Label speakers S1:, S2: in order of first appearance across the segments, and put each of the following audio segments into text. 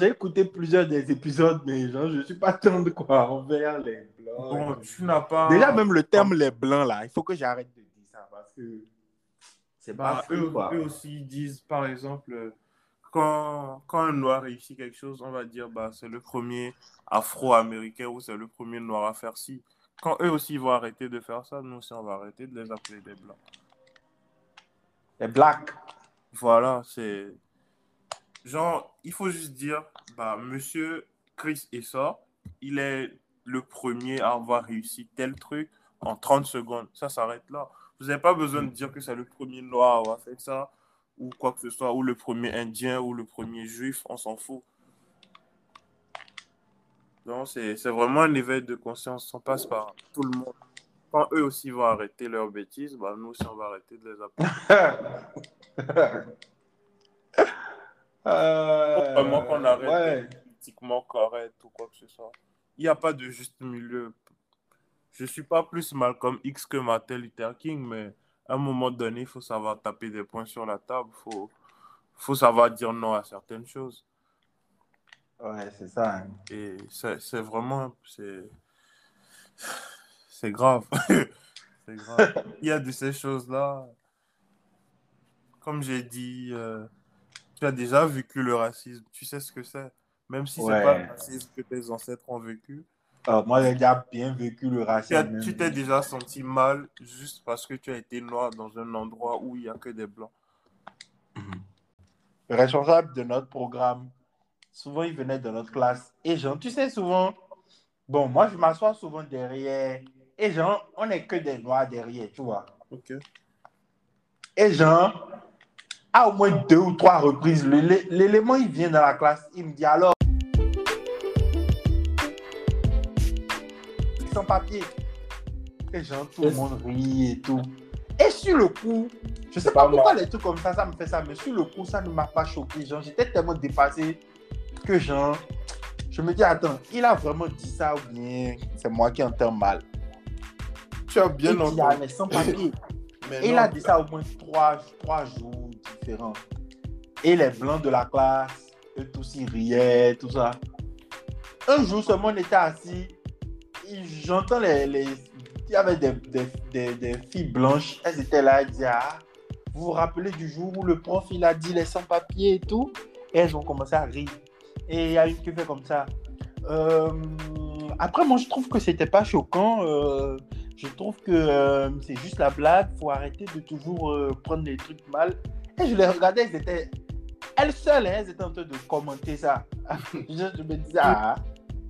S1: j'ai écouté plusieurs des épisodes, mais genre, je suis pas tant de quoi envers les blancs.
S2: Bon, tu n'as pas.
S1: Déjà, même le terme les blancs, là, il faut que j'arrête de dire ça parce que c'est pas
S2: Bah,
S1: fou,
S2: eux,
S1: quoi.
S2: eux aussi ils disent, par exemple, euh, quand, quand un noir réussit quelque chose, on va dire bah, c'est le premier afro-américain ou c'est le premier noir à faire ci. Quand eux aussi vont arrêter de faire ça, nous aussi on va arrêter de les appeler des blancs.
S1: Les blacks.
S2: Voilà, c'est. Genre, il faut juste dire, bah, monsieur Chris Essor, il est le premier à avoir réussi tel truc en 30 secondes. Ça s'arrête là. Vous n'avez pas besoin de dire que c'est le premier noir à avoir fait ça, ou quoi que ce soit, ou le premier indien, ou le premier juif, on s'en fout. Donc, c'est vraiment un éveil de conscience. On passe par tout le monde. Quand eux aussi vont arrêter leurs bêtises, bah, nous aussi on va arrêter de les appeler.
S1: Euh,
S2: Vraiment qu'on arrête
S1: ouais.
S2: politiquement correct ou quoi que ce soit. Il n'y a pas de juste milieu. Je suis pas plus Malcolm X que Martin Luther King, mais à un moment donné, il faut savoir taper des points sur la table. Il faut, faut savoir dire non à certaines choses.
S1: Ouais, c'est ça. hein.
S2: Et c'est vraiment... C'est c'est grave. c'est grave. Il y a de ces choses-là. Comme j'ai dit, euh, tu as déjà vécu le racisme. Tu sais ce que c'est. Même si
S1: Ouais.
S2: c'est pas le racisme que tes ancêtres ont vécu.
S1: Euh, moi, j'ai déjà bien vécu le racisme.
S2: tu t'es déjà senti mal juste parce que tu as été noir dans un endroit où il n'y a que des blancs.
S1: Le responsable de notre programme, souvent, il venait de notre classe. Et genre, tu sais, souvent, bon, moi, je m'assois souvent derrière. Et genre, on n'est que des noirs derrière, tu vois.
S2: Ok.
S1: Et genre, à au moins deux ou trois reprises, l'élément, il vient dans la classe, il me dit alors, sans papier. Et genre, tout le monde rit et tout. Et sur le coup, je sais pas pourquoi les trucs comme ça, ça me fait ça, mais sur le coup, ça ne m'a pas choqué. Genre, j'étais tellement dépassé que genre, je me dis, attends, il a vraiment dit ça ou bien c'est moi qui entends mal?
S2: Tu as bien entendu.
S1: ah, mais sans papier. Il a dit ça au moins trois, trois jours différents. Et les blancs de la classe, eux tous ils riaient, tout ça. Un jour seulement, on était assis. J'entends les, les. Il y avait des, des, des, des filles blanches. Elles étaient là. Elles disaient Ah, vous vous rappelez du jour où le prof il a dit les sans-papiers et tout? Et elles ont commencé à rire. Et il y a une qui fait comme ça. Euh, après, moi, je trouve que c'était pas choquant. euh, je trouve que euh, c'est juste la blague. faut arrêter de toujours euh, prendre les trucs mal. Et je les regardais, elles étaient. Elles seules, hein, elles étaient en train de commenter ça. je, je me disais, ah,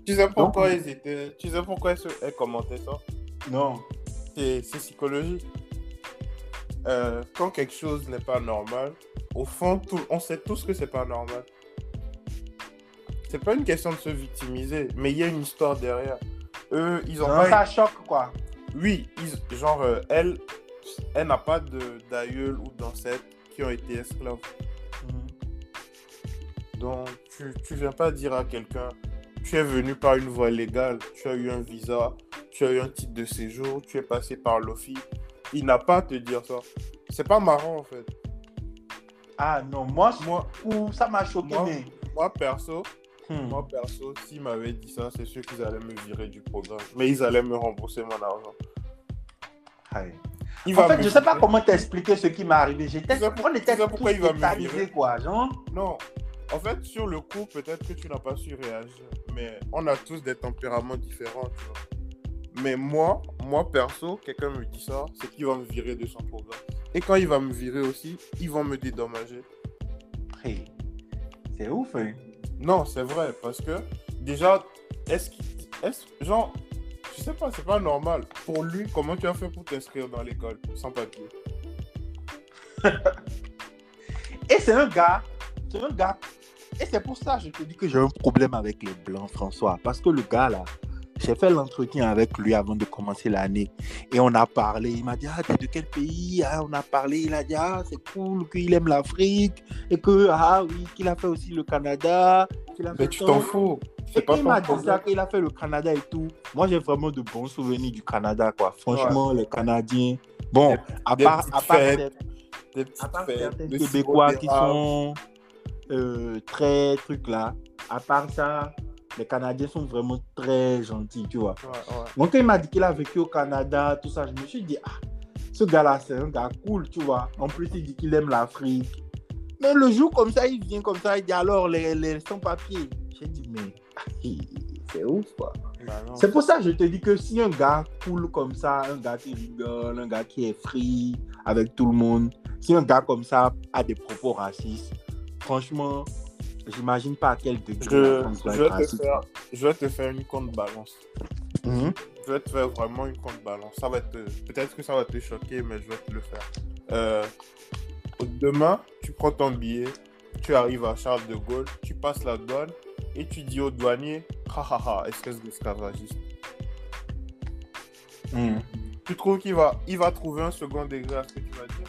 S2: tu sais pourquoi
S1: Donc-
S2: ils étaient. Tu sais pourquoi elles, elles commentaient ça?
S1: Non.
S2: C'est psychologique. Euh, quand quelque chose n'est pas normal, au fond, tout- on sait tous que c'est pas normal. C'est pas une question de se victimiser, mais il y a une histoire derrière. Eux, ils ont
S1: Non,
S2: pas.
S1: ça choque, quoi.
S2: Oui, ils- genre, euh, elle, elle n'a pas d'aïeul ou d'ancêtre qui ont été esclaves. Donc, tu, tu viens pas dire à quelqu'un, tu es venu par une voie légale, tu as eu un visa, tu as eu un titre de séjour, tu es passé par l'OFI. Il n'a pas à te dire ça. C'est pas marrant en fait.
S1: Ah non, moi, ça m'a choqué,
S2: Moi-
S1: mais.
S2: moi perso,
S1: Hmm.
S2: moi perso, s'ils m'avaient dit ça, c'est sûr qu'ils allaient me virer du programme. Mais ils allaient me rembourser mon argent.
S1: Aïe.
S2: Il
S1: En fait, je sais pas comment t'expliquer ce qui m'est arrivé. J'étais,
S2: pourquoi
S1: tous
S2: il va me virer
S1: quoi. Genre,
S2: Non, en fait, sur le coup, peut-être que tu n'as pas su réagir. Mais on a tous des tempéraments différents, tu vois. Mais moi, moi perso, quelqu'un me dit ça, c'est qu'il va me virer de son programme. Et quand il va me virer aussi, ils vont me dédommager.
S1: hey, c'est ouf, hein.
S2: Non, c'est vrai, parce que déjà, est-ce qu'il. Est genre, je sais pas, c'est pas normal. Pour lui, comment tu as fait pour t'inscrire dans l'école sans papier?
S1: Et c'est un gars, c'est un gars. Et c'est pour ça que je te dis que j'ai un problème avec les blancs, François. Parce que le gars, là, j'ai fait l'entretien avec lui avant de commencer l'année. Et on a parlé. Il m'a dit, ah, t'es de quel pays? Ah, On a parlé. Il a dit, ah, c'est cool qu'il aime l'Afrique. Et que, ah oui, qu'il a fait aussi le Canada. a
S2: Mais
S1: fait
S2: tu t'en fous.
S1: Et
S2: C'est pas
S1: il m'a dit ça, qu'il a fait le Canada et tout. Moi, j'ai vraiment de bons souvenirs du Canada, quoi. Franchement, les Canadiens. Bon, à part, à part
S2: fêtes,
S1: cette-
S2: Des
S1: à part certains Québécois qui sont, euh, très truc là. À part ça, les Canadiens sont vraiment très gentils, tu vois.
S2: Ouais, ouais.
S1: Donc, quand il m'a dit qu'il a vécu au Canada, tout ça, je me suis dit, ah, ce gars-là, c'est un gars cool, tu vois. En plus, il dit qu'il aime l'Afrique. Mais le jour comme ça, il vient comme ça, il dit alors les, les sans-papiers. J'ai dit, mais c'est ouf, quoi.
S2: Bah.
S1: C'est pour ça que je te dis que si un gars cool comme ça, un gars qui rigole, un gars qui est free avec tout le monde, si un gars comme ça a des propos racistes, franchement, j'imagine pas à quel degré
S2: Je, vais te faire, je vais te faire une compte balance.
S1: Mhm.
S2: Je vais te faire vraiment une compte balance. Ça va peut-être que ça va te choquer, mais je vais te le faire. Euh, demain, tu prends ton billet, tu arrives à Charles de Gaulle, tu passes la douane et tu dis au douanier, ha ha ha, espèce d'esclavagiste.
S1: Mhm.
S2: Tu trouves qu'il va, il va trouver un second degré à ce que tu vas dire?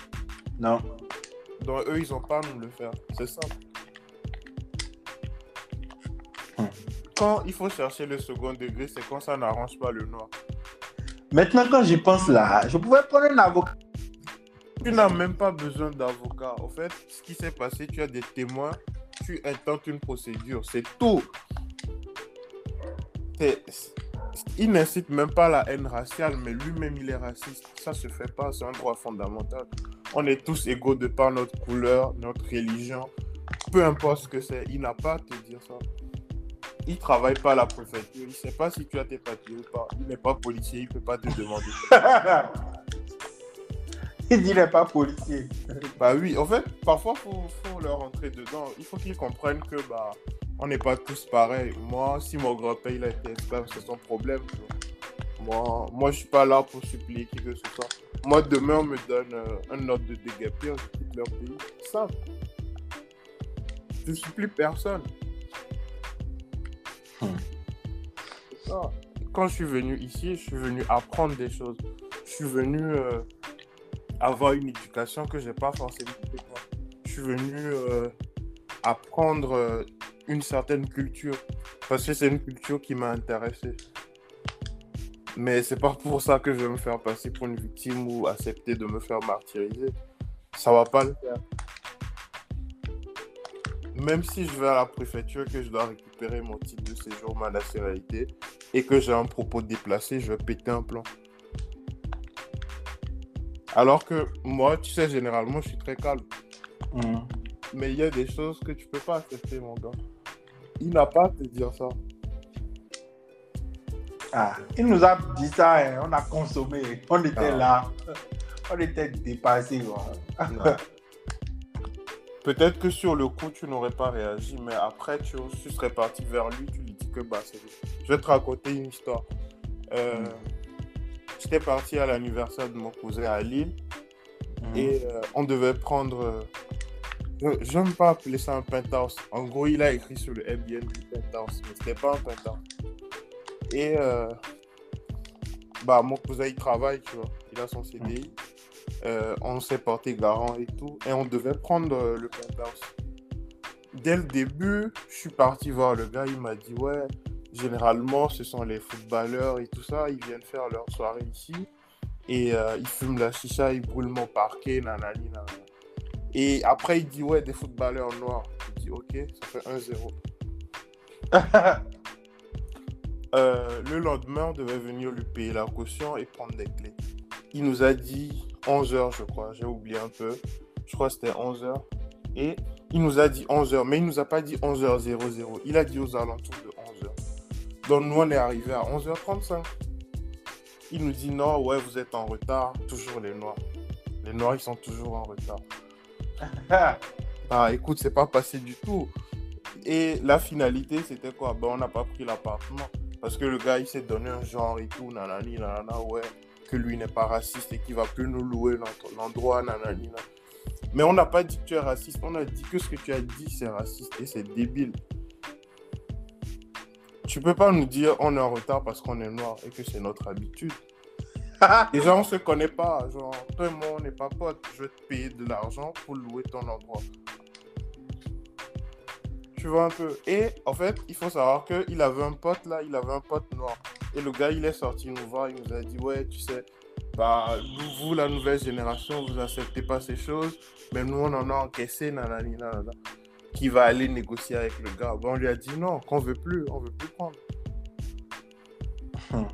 S1: Non.
S2: Donc eux, ils ont pas à nous le faire. C'est simple.
S1: Hmm.
S2: Quand il faut chercher le second degré, c'est quand ça n'arrange pas le noir.
S1: Maintenant, quand j'y pense là, je pouvais prendre un avocat.
S2: Tu n'as même pas besoin d'avocat. En fait, ce qui s'est passé, tu as des témoins, tu intentes une procédure, c'est tout. Il n'incite même pas à la haine raciale, mais lui-même, il est raciste. Ça se fait pas, c'est un droit fondamental. On est tous égaux de par notre couleur, notre religion, peu importe ce que c'est. Il n'a pas à te dire ça. Il travaille pas à la préfecture, il sait pas si tu as tes papiers ou pas. Il n'est pas policier, il peut pas te demander.
S1: il dit n'est pas policier.
S2: Bah oui, en fait, parfois, faut, faut leur rentrer dedans. Il faut qu'ils comprennent que, bah, on n'est pas tous pareils. Moi, si mon grand-père, il a été esclave, c'est son problème. Moi, moi, je suis pas là pour supplier qui que ce soit. Moi, demain, on me donne euh, un ordre de déguerpir, je quitte leur pays. Simple. Je supplie personne. C'est ça. Quand je suis venu ici, je suis venu apprendre des choses. Je suis venu euh, avoir une éducation que j'ai pas forcément. Je suis venu euh, apprendre euh, une certaine culture parce que c'est une culture qui m'a intéressé. Mais c'est pas pour ça que je vais me faire passer pour une victime ou accepter de me faire martyriser. Ça va pas le faire. Même si je vais à la préfecture que je dois récupérer mon titre de séjour, ma nationalité, et que j'ai un propos déplacé, je vais péter un plan. Alors que moi, tu sais, généralement, je suis très calme.
S1: Mhm.
S2: Mais il y a des choses que tu peux pas accepter, mon gars. Il n'a pas à te dire ça.
S1: Ah, il nous a dit ça, hein, on a consommé, on était
S2: Ah.
S1: là, on était dépassés. quoi.
S2: Peut-être que sur le coup, tu n'aurais pas réagi, mais après, tu, tu serais parti vers lui, tu lui dis que bah, c'est... Je vais te raconter une histoire. Euh, J'étais parti à l'anniversaire de mon cousin à Lille
S1: Mhm.
S2: et euh, on devait prendre. euh, je n'aime pas appeler ça un penthouse. En gros, il a écrit sur le Airbnb penthouse, mais c'était pas un penthouse. Et euh, bah, mon cousin, il travaille, tu vois. Il a son CDI. Euh, on s'est porté garant et tout. Et on devait prendre euh, le penthouse. Dès le début, je suis parti voir le gars. Il m'a dit Ouais, généralement, ce sont les footballeurs et tout ça. Ils viennent faire leur soirée ici. Et euh, ils fument la chicha, ils brûlent mon parquet, nanani, nanana. Et après, il dit Ouais, des footballeurs noirs. Je dis Ok, ça fait 1-0. Euh, le lendemain, on devait venir lui payer la caution et prendre des clés. Il nous a dit 11h, je crois. J'ai oublié un peu. Je crois que c'était 11h. Et il nous a dit 11h, mais il nous a pas dit 11h00. Il a dit aux alentours de 11h. Donc nous, on est arrivé à 11h35. Il nous dit non, ouais, vous êtes en retard. Toujours les noirs. Les noirs, ils sont toujours en retard. Ah, écoute, c'est pas passé du tout. Et la finalité, c'était quoi? Ben, on n'a pas pris l'appartement. Parce que le gars, il s'est donné un genre et tout, nanani, nanana, ouais, que lui n'est pas raciste et qu'il va plus nous louer notre l'endroit, nanani, nanana. Mais on n'a pas dit que tu es raciste, on a dit que ce que tu as dit, c'est raciste et c'est débile. Tu peux pas nous dire on est en retard parce qu'on est noir et que c'est notre habitude. Déjà, on se connaît pas. Genre, toi et moi, on n'est pas potes. Je vais te payer de l'argent pour louer ton endroit. Tu vois un peu. Et en fait, il faut savoir qu'il avait un pote là, il avait un pote noir. Et le gars, il est sorti nous voir, il nous a dit Ouais, tu sais, bah, vous, la nouvelle génération, vous acceptez pas ces choses, mais nous, on en a encaissé, nanani, nanana. qui va aller négocier avec le gars. Bon, on lui a dit non, qu'on veut plus, on veut plus prendre.
S1: Hmm.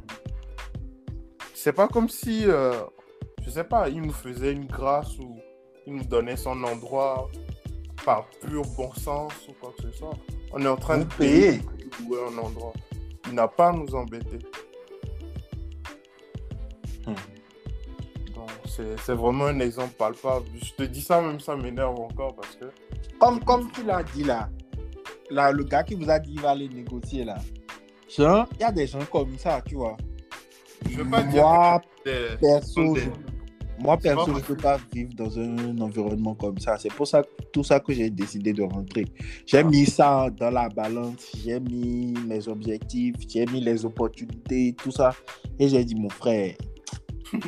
S2: C'est pas comme si, euh, je sais pas, il nous faisait une grâce ou il nous donnait son endroit par pur bon sens ou quoi que ce soit. On est en train
S1: Vous
S2: de payer pour un endroit. Il n'a pas à nous embêter.
S1: Hmm.
S2: Donc, c'est vraiment un exemple palpable. Je te dis ça, même ça m'énerve encore parce que.
S1: Comme, comme tu l'as dit là, là, le gars qui vous a dit qu'il va aller négocier là, il y a des gens comme ça, tu vois.
S2: Je veux pas dire que
S1: perso,
S2: des-
S1: je- moi, perso, je ne peux pas vivre dans un environnement comme ça. C'est pour ça, tout ça que j'ai décidé de rentrer. J'ai
S2: Ah.
S1: mis ça dans la balance, j'ai mis mes objectifs, j'ai mis les opportunités, tout ça. Et j'ai dit, mon frère,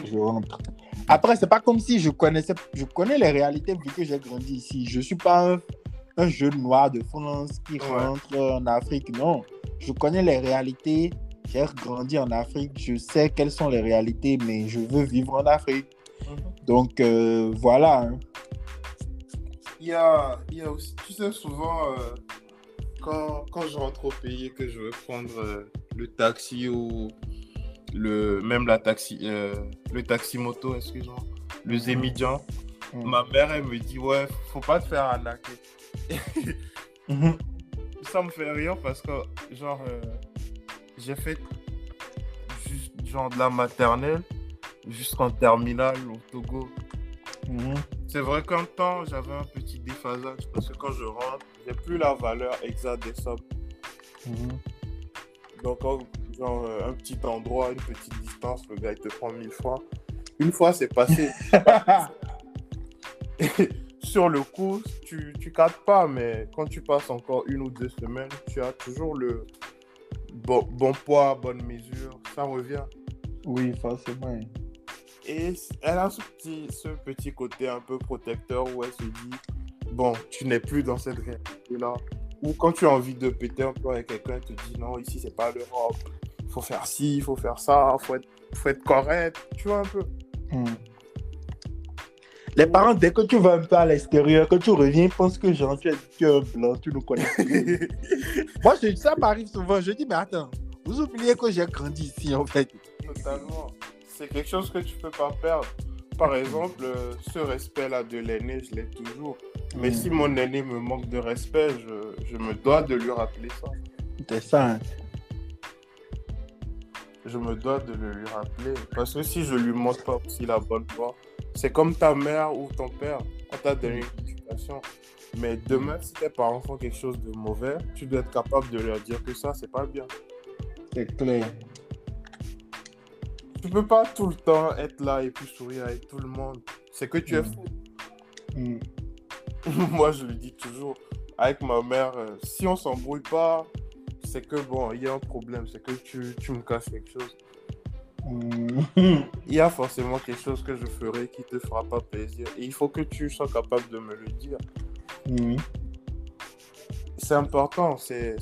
S1: je rentre. Après, c'est pas comme si je connaissais, je connais les réalités vu que j'ai grandi ici. Je suis pas un, un jeune noir de France qui
S2: Ouais.
S1: rentre en Afrique. Non, je connais les réalités. J'ai grandi en Afrique. Je sais quelles sont les réalités, mais je veux vivre en Afrique.
S2: Mhm.
S1: Donc euh, voilà. hein.
S2: Il y a, il y a aussi, tu sais, souvent, euh, quand, quand je rentre au pays et que je veux prendre euh, le taxi ou le, même la taxi, le taxi moto, excuse-moi, le Zémidjan,
S1: Mhm.
S2: ma mère, elle me dit, ouais, faut pas te faire arnaquer.
S1: Mhm.
S2: Ça me fait rire parce que, genre, j'ai fait juste, genre, de la maternelle jusqu'en terminale au Togo.
S1: Mhm.
S2: C'est vrai qu'un temps, j'avais un petit déphasage parce que quand je rentre, j'ai plus la valeur exacte des sommes.
S1: Mhm.
S2: Donc, genre, euh, un petit endroit, une petite distance, le gars, il te prend mille fois. Une fois, c'est passé. Sur le coup, tu, tu captes pas, mais quand tu passes encore une ou deux semaines, tu as toujours le bon, bon poids, bonne mesure, ça revient.
S1: oui, forcément.
S2: Et elle a ce petit, ce petit côté un peu protecteur où elle se dit Bon, tu n'es plus dans cette réalité-là. Ou quand tu as envie de péter un peu avec quelqu'un, elle te dit Non, ici, c'est pas l'Europe. Il faut faire ci, il faut faire ça, il faut être, faut être correct. Tu vois un peu?
S1: Mhm. Les parents, dès que tu vas un peu à l'extérieur, que tu reviens, ils pensent que genre, tu es, tu es un blanc, tu nous connais. Moi, je- ça m'arrive souvent. Je dis, mais attends, vous oubliez que j'ai grandi ici, en fait.
S2: Totalement. C'est quelque chose que tu peux pas perdre. Par exemple, euh, ce respect-là de l'aîné, je l'ai toujours. Mais
S1: Mhm.
S2: si mon aîné me manque de respect, je, je me dois de lui rappeler ça.
S1: C'est ça. hein.
S2: je me dois de le lui rappeler. Parce que si je lui montre pas aussi la bonne voie, c'est comme ta mère ou ton père, on t'a donné une éducation. Mais demain, si tes parents font quelque chose de mauvais, tu dois être capable de leur dire que ça, c'est pas bien.
S1: C'est clair.
S2: Tu peux pas tout le temps être là et puis sourire avec tout le monde. C'est que tu es
S1: Mm.
S2: fou.
S1: Mhm.
S2: Moi, je le dis toujours. Avec ma mère, euh, si on s'embrouille pas, c'est que bon, il y a un problème. C'est que tu, tu me casses quelque chose.
S1: Mhm.
S2: il y a forcément quelque chose que je ferai qui te fera pas plaisir. Et il faut que tu sois capable de me le dire. C'est important, c'est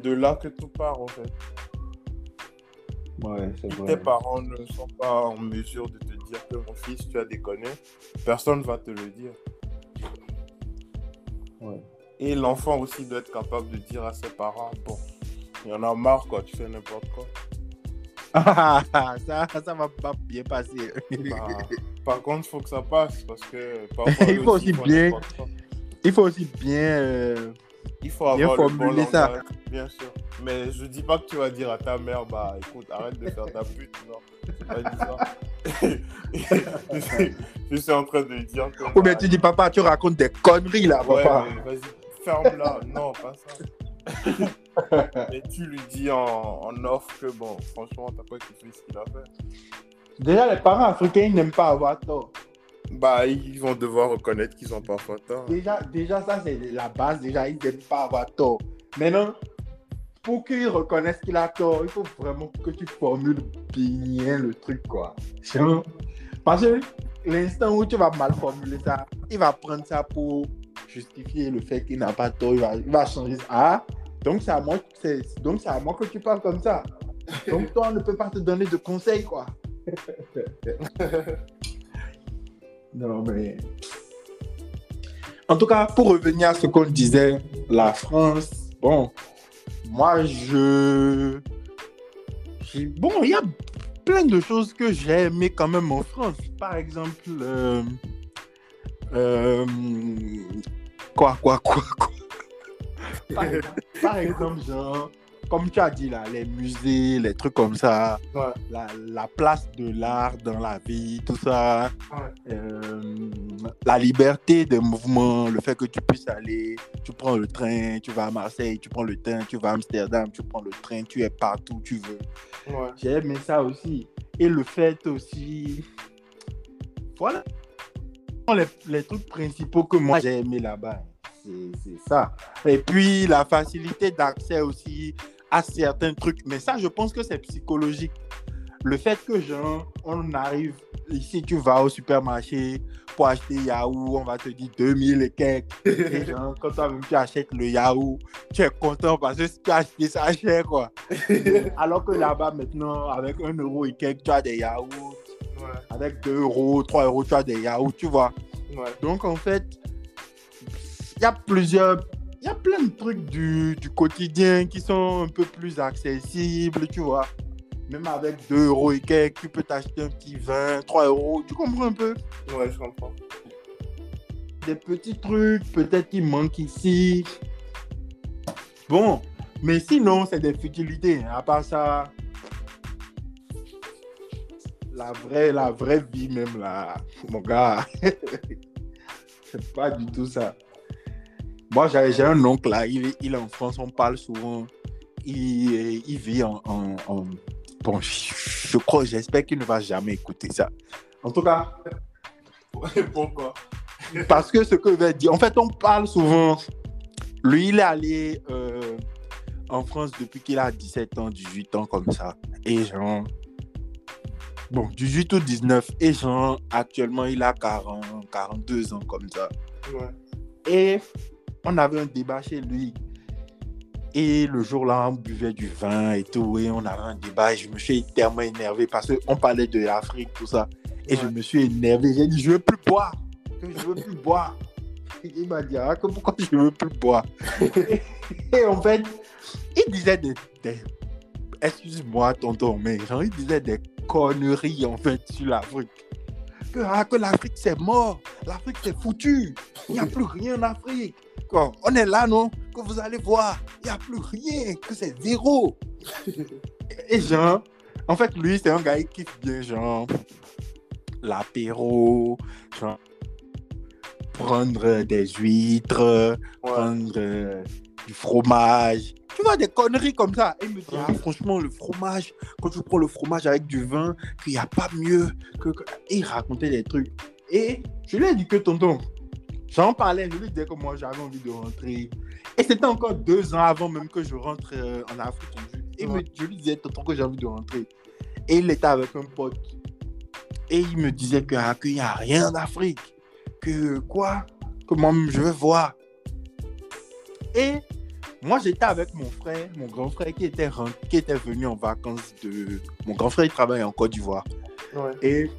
S2: de là que tout part en fait.
S1: Ouais, vrai.
S2: tes parents ne sont pas en mesure de te dire que mon fils, tu as déconné, personne va te le dire.
S1: Ouais.
S2: Et l'enfant aussi doit être capable de dire à ses parents, bon, il y en a marre quoi, tu fais n'importe quoi.
S1: Ah, ça, ça va pas bien passer.
S2: Bah, par contre, il faut que ça passe parce que parfois
S1: Il faut aussi bien-. Il faut aussi bien. euh,
S2: Il faut
S1: Bien
S2: avoir le bon
S1: ça.
S2: bien sûr. Mais je dis pas que tu vas dire à ta mère, bah écoute, arrête de faire ta pute, non. Pas dit ça. je, suis, je suis en train de dire que.
S1: Ou bien
S2: bah,
S1: tu dis, papa, tu racontes des conneries là,
S2: Ouais,
S1: papa.
S2: vas-y, ferme-la. non, pas ça. mais tu lui dis en, en off que bon, franchement, t'as pas kiffé ce qu'il a fait.
S1: Déjà, les parents africains, ils n'aiment pas avoir tort.
S2: Bah, ils vont devoir reconnaître qu'ils ont parfois tort.
S1: Déjà, déjà ça, c'est la base. Déjà, ils n'aiment pas avoir tort. Maintenant, pour qu'ils reconnaissent qu'il a tort, il faut vraiment que tu formules bien le truc, quoi. Parce que l'instant où tu vas mal formuler ça, il va prendre ça pour justifier le fait qu'il n'a pas tort. Il va, il va changer ça. Ah, donc c'est à moi, c'est, donc c'est à moi que tu parles comme ça. Donc toi, on ne peut pas te donner de conseils, quoi. non, mais. En tout cas, pour revenir à ce qu'on disait, la France, bon, moi, je. Bon, il y a plein de choses que j'ai aimé quand même en France. Par exemple, euh, euh, quoi, quoi, quoi, quoi? Par exemple, par exemple, genre, comme tu as dit là, les musées, les trucs comme ça,
S2: Ouais.
S1: la, la place de l'art dans la vie, tout ça,
S2: Ouais.
S1: euh, la liberté de mouvement, le fait que tu puisses aller, tu prends le train, tu vas à Marseille, tu prends le train, tu vas à Amsterdam, tu prends le train, tu es partout où tu veux.
S2: Ouais.
S1: J'ai aimé ça aussi. Et le fait aussi. Voilà. Les, les trucs principaux que moi j'ai aimé là-bas, c'est c'est ça. Et puis la facilité d'accès aussi à certains trucs. Mais ça, je pense que c'est psychologique. Le fait que, genre, on arrive ici, tu vas au supermarché pour acheter yaourt, on va te dire 2000 et quelques. Et genre, quand toi-même tu achètes le yaourt, tu es content parce que tu as acheté ça cher, quoi. Alors que là-bas, maintenant, avec 1 euro et quelques, tu as des.
S2: Ouais.
S1: Avec 2 euros, 3 euros, tu as des yaourts, tu vois.
S2: Ouais.
S1: Donc, en fait, il y a plusieurs. Il y a plein de trucs du, du quotidien qui sont un peu plus accessibles, tu vois. Même avec 2 euros et quelques, tu peux t'acheter un petit vin, 3 euros, tu comprends un peu?
S2: Ouais, je comprends.
S1: Des petits trucs, peut-être qui manquent ici. Bon, mais sinon, c'est des futilités. À part ça, la vraie, la vraie vie même, là, mon gars, c'est pas du tout ça. Moi, j'ai un oncle là, il, est- il est en France, on parle souvent. Il, il vit en, en- en- Bon, je crois, j'espère qu'il ne va jamais écouter ça. En tout cas,
S2: pourquoi?
S1: parce que ce que je vais dire, en fait, on parle souvent. Lui, il est allé euh, en France depuis qu'il a 17 ans, 18 ans, comme ça. Et genre. Bon, 18 ou 19. Et genre, actuellement, il a 40, 42 ans, comme ça.
S2: Ouais.
S1: Et on avait un débat chez lui. Et le jour-là, on buvait du vin et tout. Et on avait un débat. Et je me suis tellement énervé parce qu'on parlait de l'Afrique, tout ça. Et je me suis énervé. J'ai dit, je veux plus boire. Que je veux plus boire. Et Il m'a dit, ah, que pourquoi je veux plus boire? Et, et en fait, il disait des. des- Excuse-moi, tonton, mais genre, il disait des conneries, en fait, sur l'Afrique. Que, ah, que l'Afrique, c'est mort. L'Afrique, c'est foutu. Il n'y a plus rien en Afrique. Quoi, on est là, non? Que vous allez voir. Il n'y a plus rien. Que c'est zéro. Et genre, en fait, lui, c'est un gars qui kiffe bien, genre, l'apéro, genre, prendre des huîtres,
S2: Ouais.
S1: prendre euh, du fromage. Tu vois, des conneries comme ça. Et il me dit, ah, franchement, le fromage, quand tu prends le fromage avec du vin, qu'il n'y a pas mieux. Que, que- Et il racontait des trucs. Et je lui ai dit que, tonton, j'en parlais, je lui disais que moi, j'avais envie de rentrer. Et c'était encore deux ans avant même que je rentre euh, en Afrique. Et me- je lui disais, tonton, que j'ai envie de rentrer. Et il était avec un pote. Et il me disait ah, qu'il n'y a rien d'Afrique. Que quoi? Que moi, je veux voir. Et moi, j'étais avec mon frère, mon grand frère qui était, qui était venu en vacances de... Mon grand frère, il travaille en Côte d'Ivoire.
S2: Ouais.
S1: Et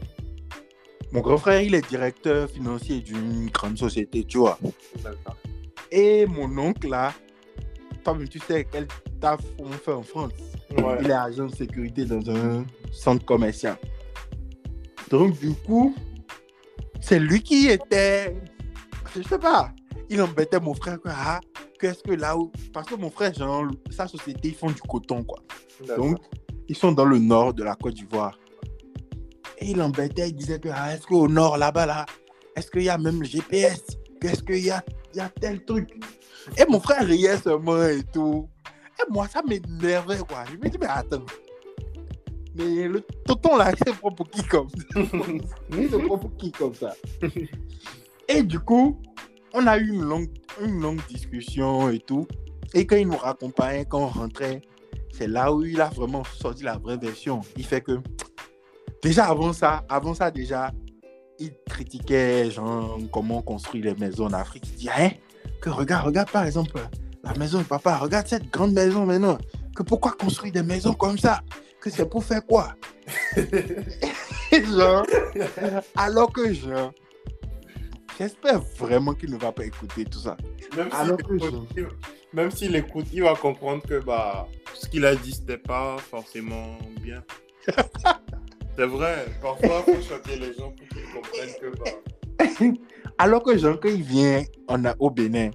S1: mon grand frère, il est directeur financier d'une grande société, tu vois. Et mon oncle, là, toi-même, tu sais quel taf on fait en France.
S2: Ouais.
S1: Il est agent de sécurité dans un centre commercial. Donc, du coup, c'est lui qui était. Je sais pas. Il embêtait mon frère. Quoi. Ah, qu'est-ce que là où. Parce que mon frère, genre, sa société, ils font du coton, quoi. Donc, ils sont dans le nord de la Côte d'Ivoire. Et il embêtait, il disait que, ah, est-ce qu'au nord, là-bas, là, est-ce qu'il y a même le GPS Qu'est-ce qu'il y a, il y a tel truc Et mon frère riait seulement et tout. Et moi, ça m'énervait, quoi. Je me dis, mais attends. Mais le tonton, là, c'est propre pour qui comme ça? Il se prend pour qui comme ça? Et du coup, on a eu une longue, une longue discussion et tout. Et quand il nous raccompagnait, quand on rentrait, c'est là où il a vraiment sorti la vraie version. Il fait que, déjà avant ça, avant ça déjà, il critiquait genre comment on construit les maisons en Afrique. Il dit, hein, que regarde, regarde par exemple la maison de papa, regarde cette grande maison maintenant. Que pourquoi construire des maisons comme ça? Que c'est pour faire quoi? Genre, alors que genre, J'espère vraiment qu'il ne va pas écouter tout ça.
S2: Même s'il écoute, s'il écoute, il va comprendre que bah, ce qu'il a dit, c'était pas forcément bien. C'est vrai, parfois, il faut choquer les gens pour qu'ils comprennent que bah,
S1: Alors que Jean, quand il vient on a, au Bénin,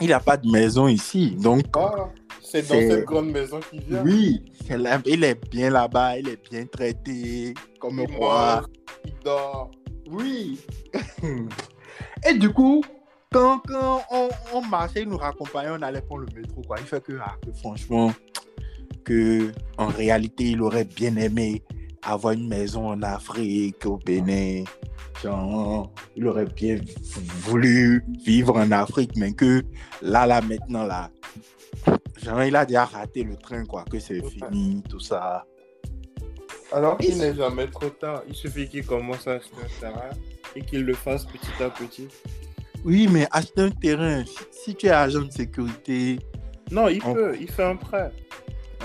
S1: il n'a pas de maison ici. Donc,
S2: ah, c'est dans cette grande maison qu'il vient.
S1: oui, là- il est bien là-bas, il est bien traité comme
S2: il
S1: roi.
S2: il dort.
S1: Oui. Et du coup, quand, quand on, on marchait, il nous raccompagnait, on allait prendre le métro. Quoi. Il fait que, ah, que franchement, que en réalité, il aurait bien aimé avoir une maison en Afrique, au Bénin. Genre, il aurait bien voulu vivre en Afrique, mais que là, là, maintenant, là, genre, il a déjà raté le train, quoi, que c'est fini, tout ça.
S2: Alors qu'il n'est jamais trop tard. Il suffit qu'il commence à acheter un terrain et qu'il le fasse petit à petit.
S1: Oui, mais acheter un terrain, si, tu es agent de sécurité,
S2: Non, il
S1: On-
S2: peut, il fait un prêt.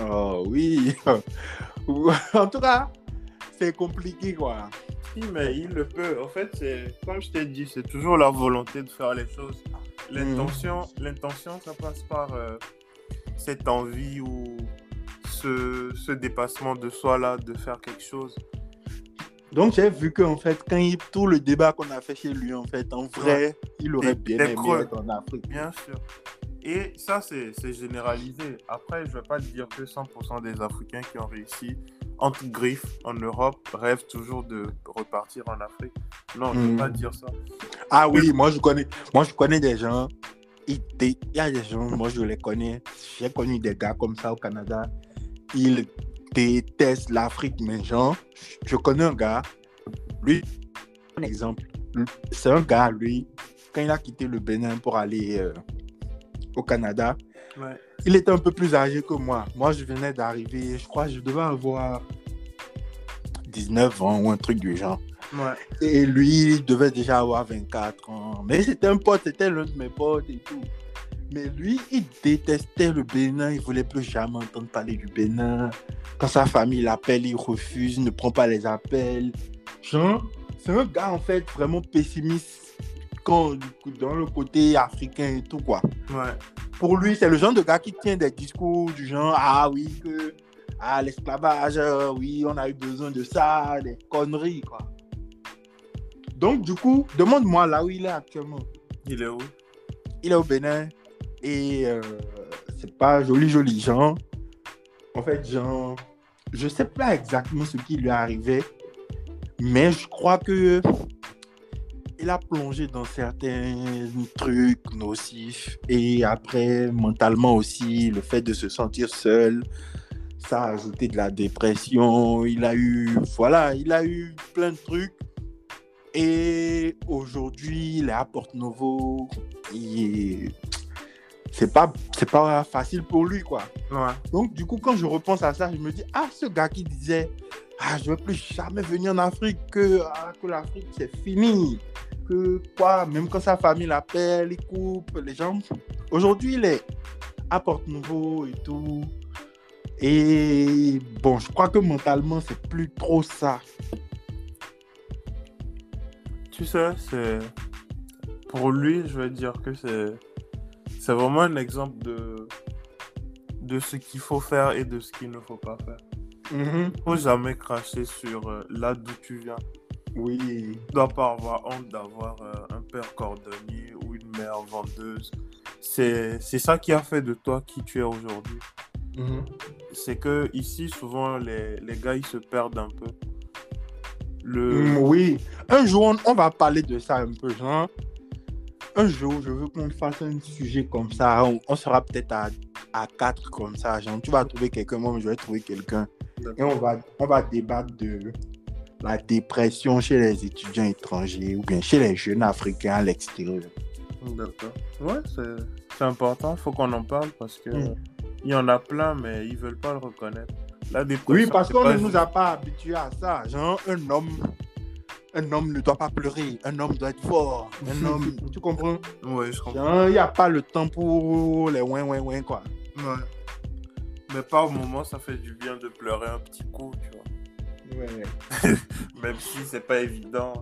S1: Oh oui. en tout cas, c'est compliqué quoi.
S2: Si, mais il le peut. En fait, c'est comme je t'ai dit, c'est toujours la volonté de faire les choses. L'intention, l'intention, ça passe par euh, cette envie ou ce, ce dépassement de soi là, de faire quelque chose.
S1: Donc j'ai vu que en fait, quand il, tout le débat qu'on a fait chez lui, en fait, en vrai, il aurait bien aimé
S2: creux.
S1: être en Afrique.
S2: Bien sûr. Et ça, c'est c'est généralisé. Après, je ne vais pas te dire que 100% des Africains qui ont réussi entre griffes en Europe rêvent toujours de repartir en Afrique. Non, je ne vais pas dire ça.
S1: Ah oui, moi je connais, moi je connais des gens. Il y a des gens, moi je les connais. J'ai connu des gars comme ça au Canada. Ils détestent l'Afrique, mais genre, je connais un gars. Lui, un exemple. C'est un gars, lui, quand il a quitté le Bénin pour aller euh, au Canada,
S2: Ouais.
S1: il était un peu plus âgé que moi. Moi, je venais d'arriver, je crois que je devais avoir 19 ans ou un truc du genre.
S2: Ouais.
S1: Et lui, il devait déjà avoir 24 ans. Mais c'était un pote, c'était l'un de mes potes et tout. Mais lui, il détestait le Bénin. Il voulait plus jamais entendre parler du Bénin. Quand sa famille l'appelle, il refuse, il ne prend pas les appels. Genre, c'est un gars, en fait, vraiment pessimiste quand, dans le côté africain et tout, quoi.
S2: Ouais.
S1: Pour lui, c'est le genre de gars qui tient des discours du genre Ah oui, que ah, l'esclavage, euh, oui, on a eu besoin de ça, des conneries, quoi. Donc, du coup, demande-moi là où il est actuellement.
S2: Il est où?
S1: Il est au Bénin et euh, c'est pas joli, joli, genre. En fait, genre, je sais pas exactement ce qui lui est arrivé, mais je crois que il a plongé dans certains trucs nocifs et après, mentalement aussi, le fait de se sentir seul, ça a ajouté de la dépression. Il a eu, voilà, il a eu plein de trucs. Et aujourd'hui, il est à Porto Novo. Et c'est pas, c'est pas facile pour lui, quoi.
S2: Ouais.
S1: Donc, du coup, quand je repense à ça, je me dis, ah, ce gars qui disait, ah, je veux plus jamais venir en Afrique, que, ah, que l'Afrique, c'est fini. Que quoi, même quand sa famille l'appelle, il coupe les jambes. Aujourd'hui, il est à Porto Nouveau et tout. Et bon, je crois que mentalement, c'est plus trop ça.
S2: Tu sais, c'est. Pour lui, je vais dire que c'est. C'est vraiment un exemple de. de ce qu'il faut faire et de ce qu'il ne faut pas faire.
S1: Mhm.
S2: faut jamais cracher sur euh, là d'où tu viens.
S1: Oui.
S2: Tu dois pas avoir honte d'avoir euh, un père cordonnier ou une mère vendeuse. C'est ça qui a fait de toi qui tu es aujourd'hui.
S1: Mhm.
S2: C'est que ici, souvent, les, les gars, ils se perdent un peu. Le...
S1: Mm, oui. Un jour, on, on va parler de ça un peu, genre. Un jour, je veux qu'on fasse un sujet comme ça. On, on sera peut-être à, à quatre comme ça. Genre, tu vas trouver quelqu'un, moi, je vais trouver quelqu'un. Et on va, on va débattre de la dépression chez les étudiants étrangers ou bien chez les jeunes africains à l'extérieur.
S2: D'accord. Ouais, c'est important, il faut qu'on en parle parce que
S1: Mm.
S2: il y en a plein, mais ils veulent pas le reconnaître. La dépression,
S1: Oui, parce qu'on ne nous a pas habitués à ça. Genre, un homme, un homme ne doit pas pleurer. Un homme doit être fort. Un homme, tu comprends?
S2: Ouais, je comprends.
S1: Il n'y a pas le temps pour les ouin ouin ouin quoi.
S2: Ouais. Mais par moment, ça fait du bien de pleurer un petit coup, tu vois.
S1: Ouais.
S2: Même si c'est pas évident.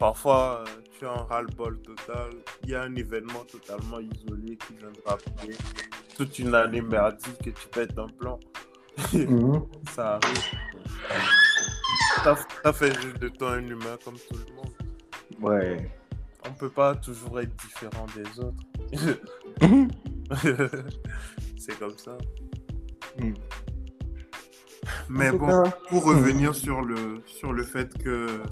S2: Parfois, euh, tu as un ras-le-bol total. Il y a un événement totalement isolé qui vient de rappeler toute une année merdique que tu pètes un plan.
S1: Mhm.
S2: Ça arrive. Ça, ça fait juste de toi un humain comme tout le monde.
S1: Ouais.
S2: On peut pas toujours être différent des autres. C'est comme ça.
S1: Mm.
S2: Mais bon,
S1: cas,
S2: pour revenir sur le, sur le fait que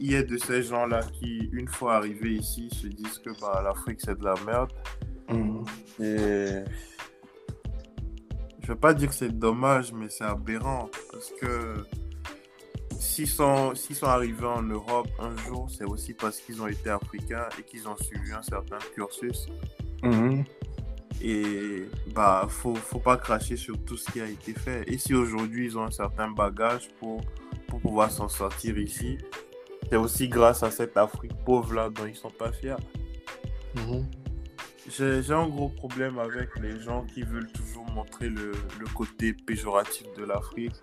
S2: il y ait de ces gens-là qui, une fois arrivés ici, se disent que bah, l'Afrique c'est de la merde.
S1: mhm.
S2: Et je veux pas dire que c'est dommage, mais c'est aberrant parce que s'ils sont, s'ils sont arrivés en Europe un jour, c'est aussi parce qu'ils ont été africains et qu'ils ont suivi un certain cursus.
S1: Mhm.
S2: Et bah, faut, faut pas cracher sur tout ce qui a été fait. Et si aujourd'hui ils ont un certain bagage pour, pour pouvoir s'en sortir ici, c'est aussi grâce à cette Afrique pauvre-là dont ils sont pas fiers.
S1: Mhm.
S2: J'ai j'ai un gros problème avec les gens qui veulent toujours montrer le, le côté péjoratif de l'Afrique.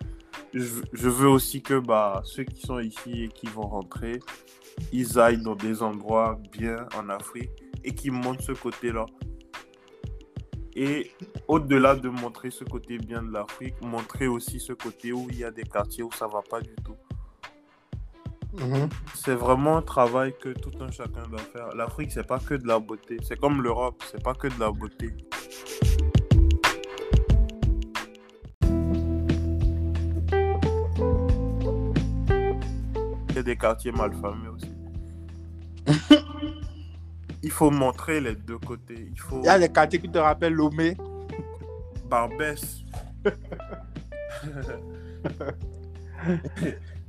S2: Je, je veux aussi que bah, ceux qui sont ici et qui vont rentrer, ils aillent dans des endroits bien en Afrique et qu'ils montrent ce côté-là. Et au-delà de montrer ce côté bien de l'Afrique, montrer aussi ce côté où il y a des quartiers où ça va pas du tout.
S1: Mhm.
S2: C'est vraiment un travail que tout un chacun doit faire. L'Afrique, c'est pas que de la beauté. C'est comme l'Europe, c'est pas que de la beauté. Il y a des quartiers malfamés aussi. Il faut montrer les deux côtés. Il faut
S1: Il y a les quartiers qui te rappellent Lomé.
S2: Barbès.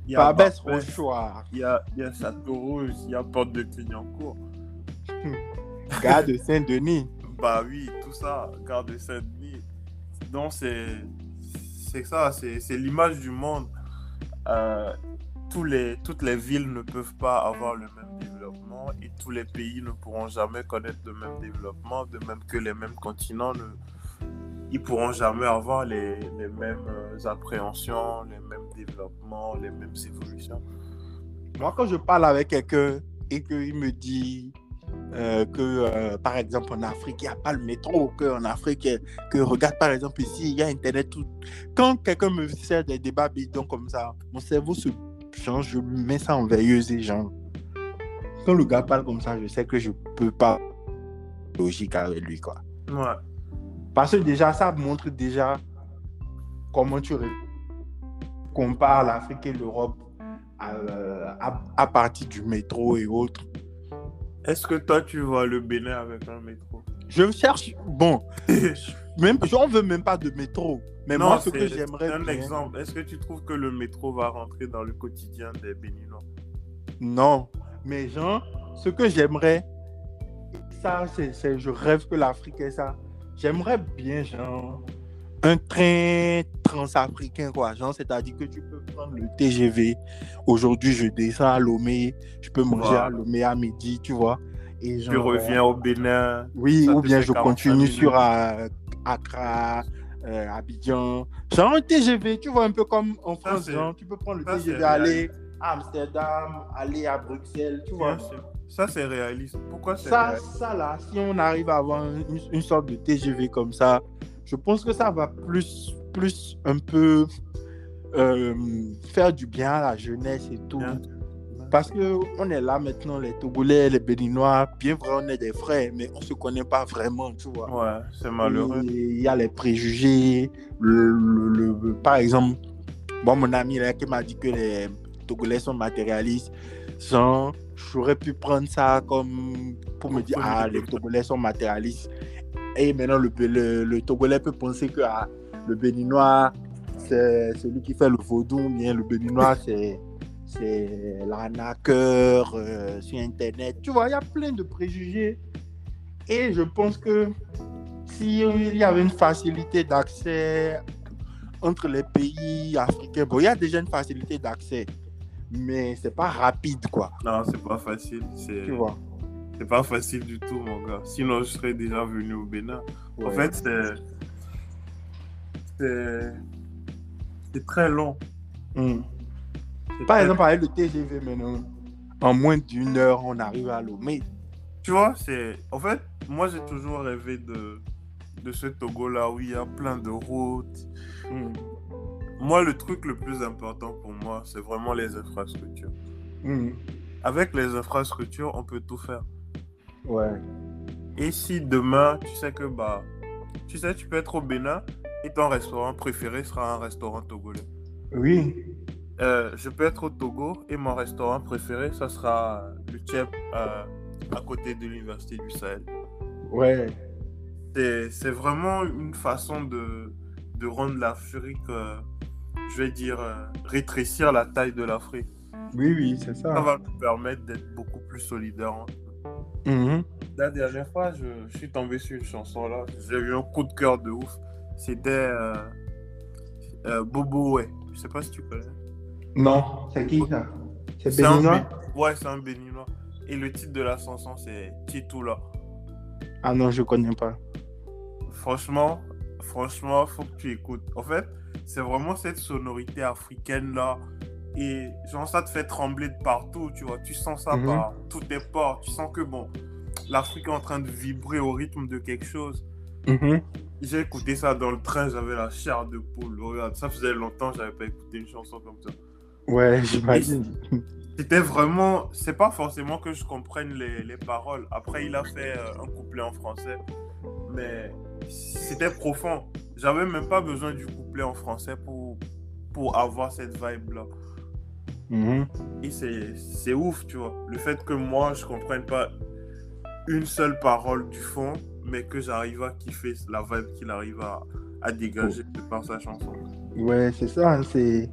S2: Il y a
S1: Barbès
S2: Barbès,
S1: Rochoir.
S2: Il y a, il y a Château Rouge, il y a Porte de Clignancourt.
S1: Gare de Saint-Denis.
S2: Bah oui, tout ça, Gare de Saint-Denis. Donc c'est ça, c'est l'image du monde. Euh, tous les, toutes les villes ne peuvent pas avoir le même développement et tous les pays ne pourront jamais connaître le même développement, de même que les mêmes continents ne ils pourront jamais avoir les, les mêmes euh, appréhensions, les mêmes développements, les mêmes évolutions.
S1: Moi, quand je parle avec quelqu'un et qu'il me dit euh, que, euh, par exemple, en Afrique, il n'y a pas le métro, qu'en Afrique, que regarde, par exemple, ici, il y a Internet. Tout... Quand quelqu'un me sert des débats bidons comme ça, mon cerveau se change, je mets ça en veilleuse et genre. Quand le gars parle comme ça, je sais que je peux pas logique avec lui, quoi.
S2: Ouais.
S1: Parce que déjà, ça montre déjà comment tu compares l'Afrique et l'Europe à, euh, à- à partir du métro et autres.
S2: Est-ce que toi tu vois le Bénin avec un métro?
S1: Je cherche, bon, même, j'en veux même pas de métro. Mais moi, ce que j'aimerais
S2: un
S1: bien-
S2: exemple. Est-ce que tu trouves que le métro va rentrer dans le quotidien des Béninois?
S1: Non, mais genre, ce que j'aimerais, ça, c'est, je rêve que l'Afrique ait ça. J'aimerais bien, genre, un train transafricain, quoi. Genre, c'est-à-dire que tu peux prendre le TGV. Aujourd'hui, je descends à Lomé, je peux manger à Lomé à midi, tu vois. Et
S2: Tu
S1: genre,
S2: reviens au Bénin.
S1: Oui, ou bien je
S2: 45
S1: continue sur euh, Accra, euh, Abidjan. Genre un TGV, tu vois, un peu comme en France, genre, tu peux prendre le
S2: ça,
S1: TGV, aller à Amsterdam, aller à Bruxelles, tu vois.
S2: Ça, c'est réaliste. Pourquoi c'est
S1: Ça,
S2: réaliste?
S1: ça là, si on arrive à avoir une, une sorte de TGV comme ça, je pense que ça va plus, plus un peu euh, faire du bien à la jeunesse et tout.
S2: Bien.
S1: Parce que on est là maintenant, les Togolais, les Béninois, bien vrai, on est des frères, mais on se connaît pas vraiment, tu vois.
S2: Ouais, c'est malheureux.
S1: Il y a les préjugés. Le, le- le- par exemple, bon, mon ami là, qui m'a dit que les Togolais sont matérialistes, genre, j'aurais pu prendre ça comme pour me dire, ah, les Togolais sont matérialistes. Et maintenant, le, le, Togolais peut penser que ah, le Béninois, c'est celui qui fait le vaudou, ou bien le Béninois, c'est c'est l'arnaqueur euh, sur Internet. Tu vois, il y a plein de préjugés. Et je pense que s'il y avait une facilité d'accès entre les pays africains, bon, il y a déjà une facilité d'accès, mais c'est pas rapide, quoi.
S2: Non, c'est pas facile. C'est
S1: Tu vois.
S2: c'est pas facile du tout, mon gars. Sinon, je serais déjà venu au Bénin. En fait, c'est. C'est. C'est très long.
S1: Mm.
S2: C'est
S1: Par
S2: très-
S1: exemple, avec le TGV maintenant, en moins d'une heure, on arrive à Lomé.
S2: Tu vois, c'est. En fait, moi, j'ai toujours rêvé de, de ce Togo-là où il y a plein de routes.
S1: Mm.
S2: Moi, le truc le plus important pour moi, c'est vraiment les infrastructures.
S1: Mm.
S2: Avec les infrastructures, on peut tout faire.
S1: Ouais.
S2: Et si demain, tu sais que, bah, tu sais, tu peux être au Bénin et ton restaurant préféré sera un restaurant togolais.
S1: Oui.
S2: Euh, je peux être au Togo et mon restaurant préféré, ça sera le Tchèp euh, à côté de l'Université du Sahel.
S1: Ouais.
S2: C'est c'est vraiment une façon de, de rendre l'Afrique, euh, je vais dire, euh, rétrécir la taille de l'Afrique.
S1: Oui, oui, c'est
S2: Ça
S1: ça.
S2: va nous permettre d'être beaucoup plus solidaires.
S1: Mhm.
S2: La dernière fois, je, je suis tombé sur une chanson là. J'ai eu un coup de cœur de ouf. C'était euh, euh, Bobo Ouais. Je sais pas si tu connais.
S1: Non, c'est qui ça? C'est
S2: C'est
S1: Béninois
S2: Bé- Ouais, c'est un béninois. Et le titre de la chanson, c'est Titoula.
S1: Ah non, je connais pas.
S2: Franchement, franchement, faut que tu écoutes. En fait, c'est vraiment cette sonorité africaine là. Et genre, ça te fait trembler de partout, tu vois. Tu sens ça
S1: Mhm.
S2: par tous tes pores. Tu sens que bon, l'Afrique est en train de vibrer au rythme de quelque chose.
S1: Mhm.
S2: J'ai écouté ça dans le train, j'avais la chair de poule. Regarde, ça faisait longtemps que j'avais pas écouté une chanson comme ça.
S1: Ouais, j'imagine.
S2: C'était vraiment. C'est pas forcément que je comprenne les, les paroles. Après, il a fait euh, un couplet en français. Mais c'était profond. J'avais même pas besoin du couplet en français pour, pour avoir cette vibe-là.
S1: Mhm.
S2: Et c'est ouf, tu vois. Le fait que moi, je comprenne pas une seule parole du fond, mais que j'arrive à kiffer la vibe qu'il arrive à, à dégager de par sa chanson.
S1: Ouais, c'est ça. hein, C'est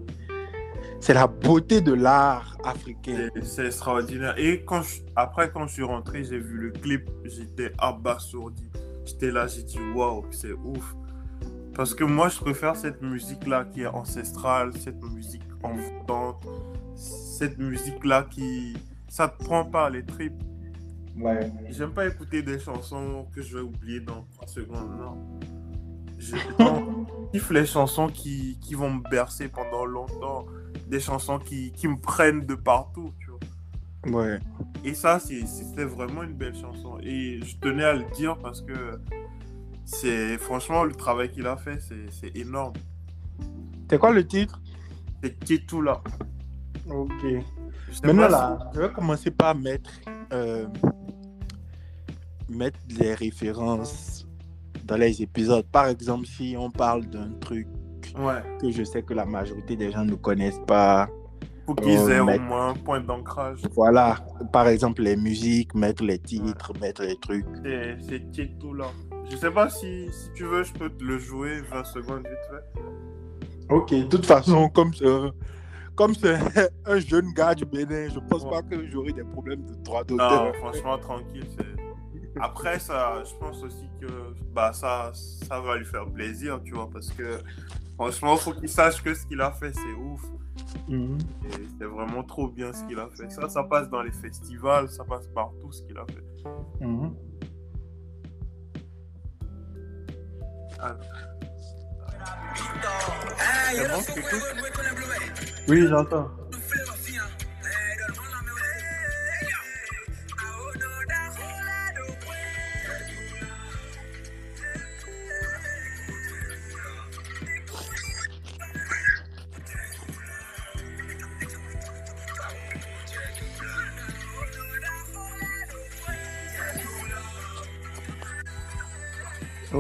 S1: c'est la beauté de l'art africain.
S2: C'est- C'est extraordinaire. Et quand je- après, quand je suis rentré, j'ai vu le clip, j'étais abasourdi. J'étais là, j'ai dit waouh, c'est ouf. Parce que moi, je préfère cette musique-là qui est ancestrale, cette musique envoûtante, cette musique-là qui. Ça te prend par les tripes.
S1: Ouais.
S2: J'aime pas écouter des chansons que je vais oublier dans 3 secondes, non. Je kiffe les chansons qui, qui vont me bercer pendant longtemps, des chansons qui, qui me prennent de partout, tu.
S1: Ouais.
S2: Et ça, c'était vraiment une belle chanson. Et je tenais à le dire parce que c'est franchement le travail qu'il a fait, c'est- énorme.
S1: C'est quoi le titre?
S2: C'est tout là.
S1: Ok. Maintenant là, je vais commencer par mettre, euh, mettre les références dans les épisodes. Par exemple, si on parle d'un truc
S2: Ouais.
S1: que je sais que la majorité des gens ne connaissent pas,
S2: Faut qu'ils aient au moins un point d'ancrage.
S1: voilà. Par exemple, les musiques, mettre les titres, mettre les trucs.
S2: C'est tout là. Je sais pas si, si tu veux, je peux te le jouer 20 secondes vite fait.
S1: Ok, de toute façon, comme c'est comme c'est un jeune gars du Bénin, je pense
S2: Ouais.
S1: pas que j'aurai des problèmes de droit
S2: Non,
S1: d'auteur.
S2: franchement, tranquille. c'est- Après, ça, je pense aussi que bah, ça, ça va lui faire plaisir, tu vois, parce que franchement, faut qu'il sache que ce qu'il a fait, c'est ouf.
S1: Mhm.
S2: C'est vraiment trop bien ce qu'il a fait. Ça, ça passe dans les festivals, ça passe partout ce qu'il a fait.
S1: Mhm.
S2: C'est bon, tu écoutes
S1: Oui, j'entends.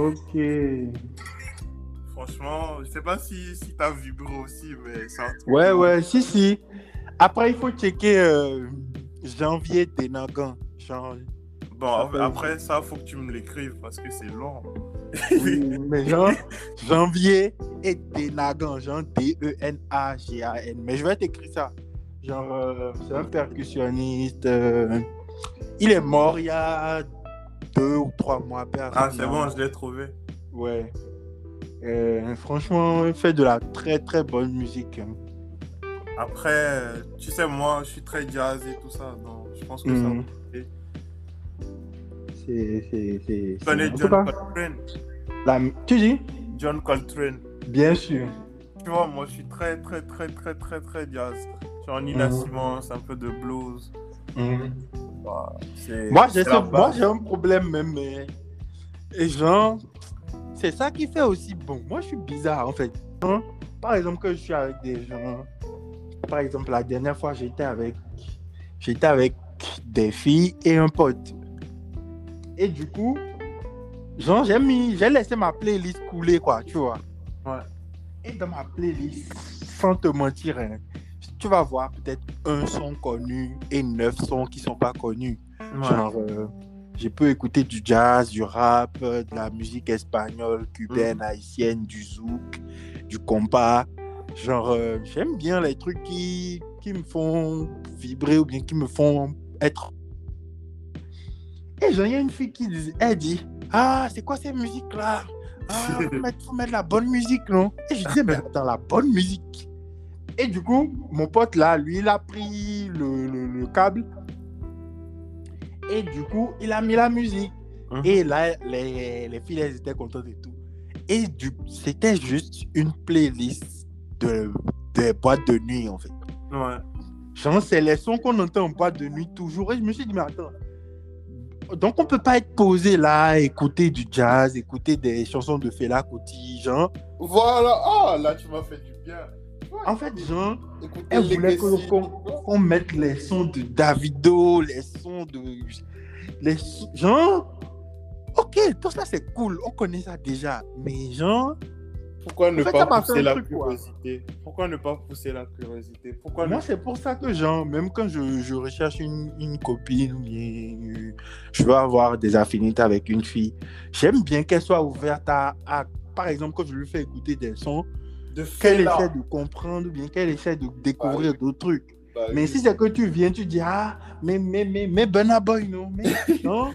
S1: Ok.
S2: Franchement, je sais pas si, si t'as vibré aussi, mais truc
S1: Ouais, ouais, si, si. Après, il faut checker euh, janvier Dénagan. Genre,
S2: Bon,
S1: Ça
S2: après ça, faut que tu me l'écrives parce que c'est long.
S1: oui, mais genre, janvier et Dénagan, genre D-E-N-A-G-A-N. Mais je vais t'écrire ça. Genre, euh, c'est un percussionniste. euh, il est mort il y a deux ou trois mois. père.
S2: Ah, c'est bon, je l'ai trouvé.
S1: Ouais. Euh, franchement, il fait de la très très bonne musique. hein.
S2: Après, tu sais, moi, je suis très jazz et tout ça, donc je pense que ça
S1: Mhm.
S2: va. Et
S1: C'est. c'est- c'est-
S2: Tu connais John Coltrane?
S1: La- Tu dis?
S2: John Coltrane.
S1: Bien sûr.
S2: Tu vois, moi, je suis très, très, très, très, très, très jazz. Genre Nina
S1: Mhm.
S2: Simons, un peu de blues.
S1: Mhm.
S2: Bah,
S1: Moi, j'ai un problème même. mais- Et genre, c'est ça qui fait aussi bon. Moi, je suis bizarre en fait. Hein, Par exemple, que je suis avec des gens. Par exemple, la dernière fois, j'étais avec, j'étais avec des filles et un pote. Et du coup, genre, j'ai mis, j'ai laissé ma playlist couler, quoi, tu vois.
S2: Ouais.
S1: Et dans ma playlist, sans te mentir, hein, tu vas voir peut-être un son connu et neuf sons qui sont pas connus.
S2: Ouais.
S1: Genre, euh, je peux écouter du jazz, du rap, de la musique espagnole, cubaine, haïtienne, du zouk, du compas. Genre, euh, j'aime bien les trucs qui, qui me font vibrer ou bien qui me font être. Et genre, il y a une fille qui dit, elle dit Ah, c'est quoi ces musiques-là Ah, faut mettre, faut mettre la bonne musique, non? Et je disais Mais attends, la bonne musique? Et du coup, mon pote là, lui, il a pris le, le- le câble. Et du coup, il a mis la musique.
S2: Mhm.
S1: Et là, les, les filles, elles étaient contentes et tout. Et du c'était juste une playlist de, de boîtes de nuit, en fait.
S2: Ouais.
S1: Genre, c'est les sons qu'on entend en boîte de nuit toujours. Et je me suis dit, mais attends. Donc, on peut pas être posé là, écouter du jazz, écouter des chansons de Fela Kuti, genre.
S2: Voilà. Ah, là, tu m'as fait du bien.
S1: En fait, genre,
S2: Écoutez,
S1: elle voulait qu'on mette les sons de Davido, les sons de. Les sons- genre. Ok, tout ça c'est cool, on connaît ça déjà. Mais genre,
S2: Pourquoi ne pas pousser la curiosité? Pourquoi ne pas pousser la curiosité? Pourquoi ne...
S1: moi c'est pour ça que genre, même quand je, je recherche une, une copine ou bien je veux avoir des affinités avec une fille, j'aime bien qu'elle soit ouverte à, à- Par exemple, quand je lui fais écouter des sons, qu'elle essaie de comprendre ou bien qu'elle essaie de découvrir
S2: Ouais.
S1: d'autres trucs.
S2: Bah,
S1: Mais
S2: oui.
S1: si c'est que tu viens, tu dis, ah, mais, mais, mais, mais Burna Boy, non, mais, non.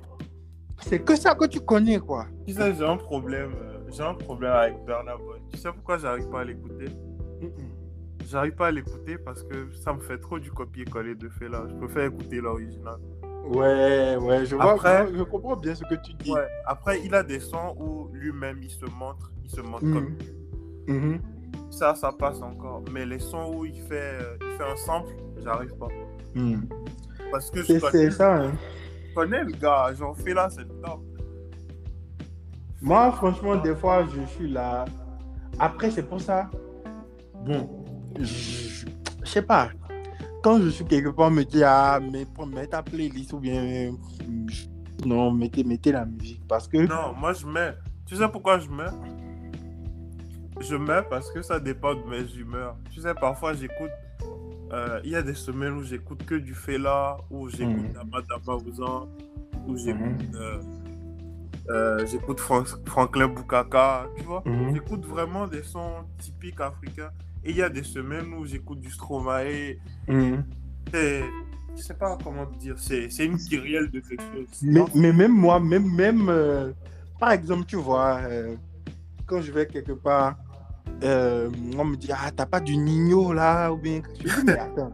S1: C'est que ça que tu connais, quoi.
S2: Tu sais, j'ai un problème. euh, J'ai un problème avec Burna Boy. Tu sais pourquoi j'arrive pas à l'écouter? J'arrive pas à l'écouter parce que ça me fait trop du copier-coller de Fela. Je préfère écouter l'original.
S1: Ouais, ouais, je vois,
S2: Après-
S1: je, je comprends bien ce que tu dis.
S2: Ouais. Après, il a des sons où lui-même il se montre, il se montre
S1: Mhm.
S2: comme
S1: Mhm.
S2: Ça, ça passe encore. Mais les sons où il fait, euh, il fait un sample, j'arrive pas.
S1: Mhm.
S2: Parce que je connais,
S1: ça, hein.
S2: je connais le gars, j'en fais là, c'est le top.
S1: Moi, franchement, des fois, je suis là. Après, c'est pour ça. Bon, je, sais pas. Quand je suis quelque part, on me dit, ah, mais pour mettre ta playlist ou bien. Non, mettez, mettez la musique. Parce que.
S2: Non, moi je mets. Tu sais pourquoi je mets? Je mets parce que ça dépend de mes humeurs. Tu sais, parfois j'écoute. euh, Il y a des semaines où j'écoute que du Fela, où j'écoute
S1: Mhm.
S2: Dama Dama Ouzan, où j'écoute.
S1: Mhm.
S2: euh, euh, j'écoute Fran- Franklin Boukaka, tu vois.
S1: Mhm.
S2: J'écoute vraiment des sons typiques africains. Et il y a des semaines où j'écoute du Stromae. C'est. Je sais pas comment te dire. C'est une kyrielle de quelque chose.
S1: Mais, même moi, même, même euh, par exemple, tu vois, euh, quand je vais quelque part, euh, on me dit, ah, t'as pas du Nino là, ou bien. Je dis, mais attends,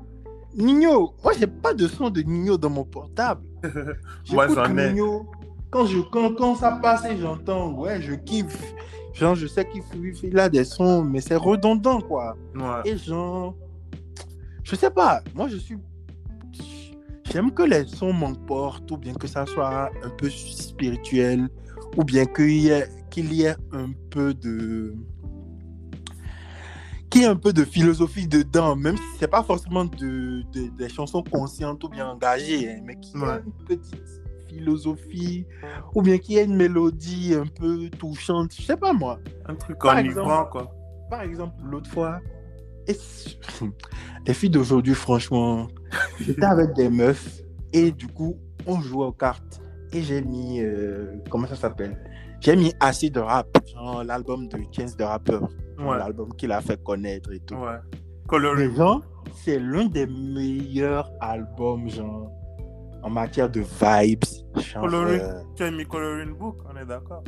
S1: Nino, moi, j'ai pas de son de Nino dans mon portable.
S2: Moi, j'en ai.
S1: Nino. Quand, je, quand, quand ça passe et j'entends, ouais, je kiffe. Genre, je sais qu'il fait, a des sons, mais c'est redondant, quoi.
S2: Ouais.
S1: Et genre, je sais pas, moi je suis. J'aime que les sons m'emportent, ou bien que ça soit un peu spirituel, ou bien qu'il y ait, qu'il y ait un peu de. Qu'il y ait un peu de philosophie dedans, même si c'est pas forcément de, de- des chansons conscientes ou bien engagées, hein, mais qu'il y ait
S2: Ouais.
S1: une petite philosophie, ou bien qu'il y ait une mélodie un peu touchante, je sais pas moi
S2: Un truc enivrant, quoi.
S1: par exemple, l'autre fois, et les filles d'aujourd'hui, franchement, j'étais avec des meufs et du coup, on jouait aux cartes et j'ai mis, euh, comment ça s'appelle? J'ai mis assez de rap, genre l'album de Chance de rappeur,
S2: Ouais.
S1: l'album qu'il a fait connaître et tout.
S2: Ouais. Coloring.
S1: C'est l'un des meilleurs albums, genre, en matière de vibes. genre,
S2: Coloring.
S1: euh,
S2: Tu as mis Coloring Book, on est d'accord.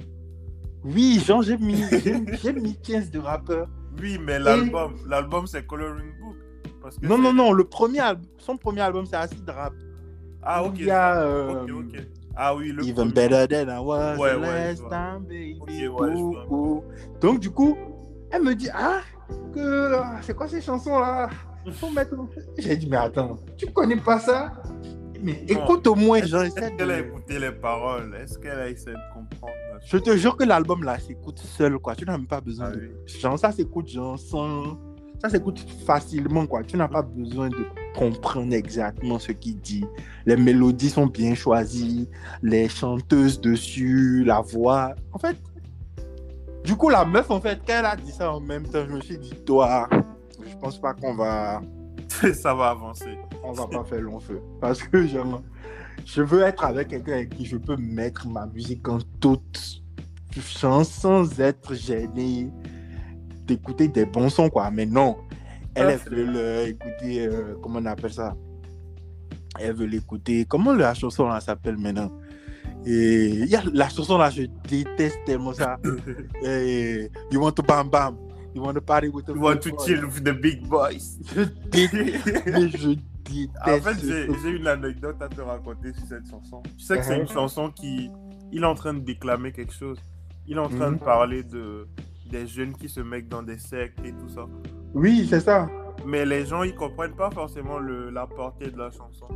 S1: Oui, genre, j'ai mis, j'ai mis 15 de rappeur.
S2: Oui, mais l'album, l'album c'est Coloring Book. Parce que
S1: Non, non, non, le premier son premier album, c'est Acid Rap.
S2: Ah, ok.
S1: Il y a euh,
S2: Ok, ok. Ah oui, le
S1: Even
S2: premier.
S1: Better Than I Was
S2: Ouais,
S1: the Last. Time, Baby.
S2: Ok, ouais.
S1: Donc, du coup, elle me dit Ah, que ah, c'est quoi ces chansons-là Faut mettre. J'ai dit Mais attends, tu connais pas ça? Mais écoute au moins, genre,
S2: Est-ce qu'elle a
S1: de...
S2: écouté les paroles? Est-ce qu'elle a essayé de comprendre?
S1: Je te jure que l'album là s'écoute seul, quoi. Tu n'as même pas besoin
S2: Ah
S1: de.
S2: oui.
S1: Genre, ça s'écoute, genre, sans. Ça s'écoute facilement, quoi. Tu n'as pas besoin de comprendre exactement ce qu'il dit. Les mélodies sont bien choisies, les chanteuses dessus, la voix. En fait, du coup, la meuf, en fait, quand elle a dit ça en même temps, je me suis dit, toi, je pense pas qu'on va.
S2: Ça va avancer.
S1: on va pas faire long feu. Parce que genre, je veux être avec quelqu'un avec qui je peux mettre ma musique en toute chance sans être gêné d'écouter des bons sons, quoi. Mais non, elle, elle veut le- écouter, euh, comment on appelle ça? Elle veut l'écouter. Comment la chanson là s'appelle maintenant? Et il y a la chanson là, je déteste tellement ça. Et, you want to bam bam You want to party with the
S2: You want
S1: big
S2: to
S1: boys.
S2: chill with the big boys.
S1: Je déteste, mais je déteste.
S2: En fait, j'ai une anecdote à te raconter sur cette chanson. Tu sais que c'est
S1: Uh-huh.
S2: une chanson qui. Il est en train de déclamer quelque chose. Il est en train de parler de des jeunes qui se mettent dans des sectes et tout ça.
S1: Oui, c'est ça.
S2: Mais les gens, ils comprennent pas forcément le, la portée de la chanson.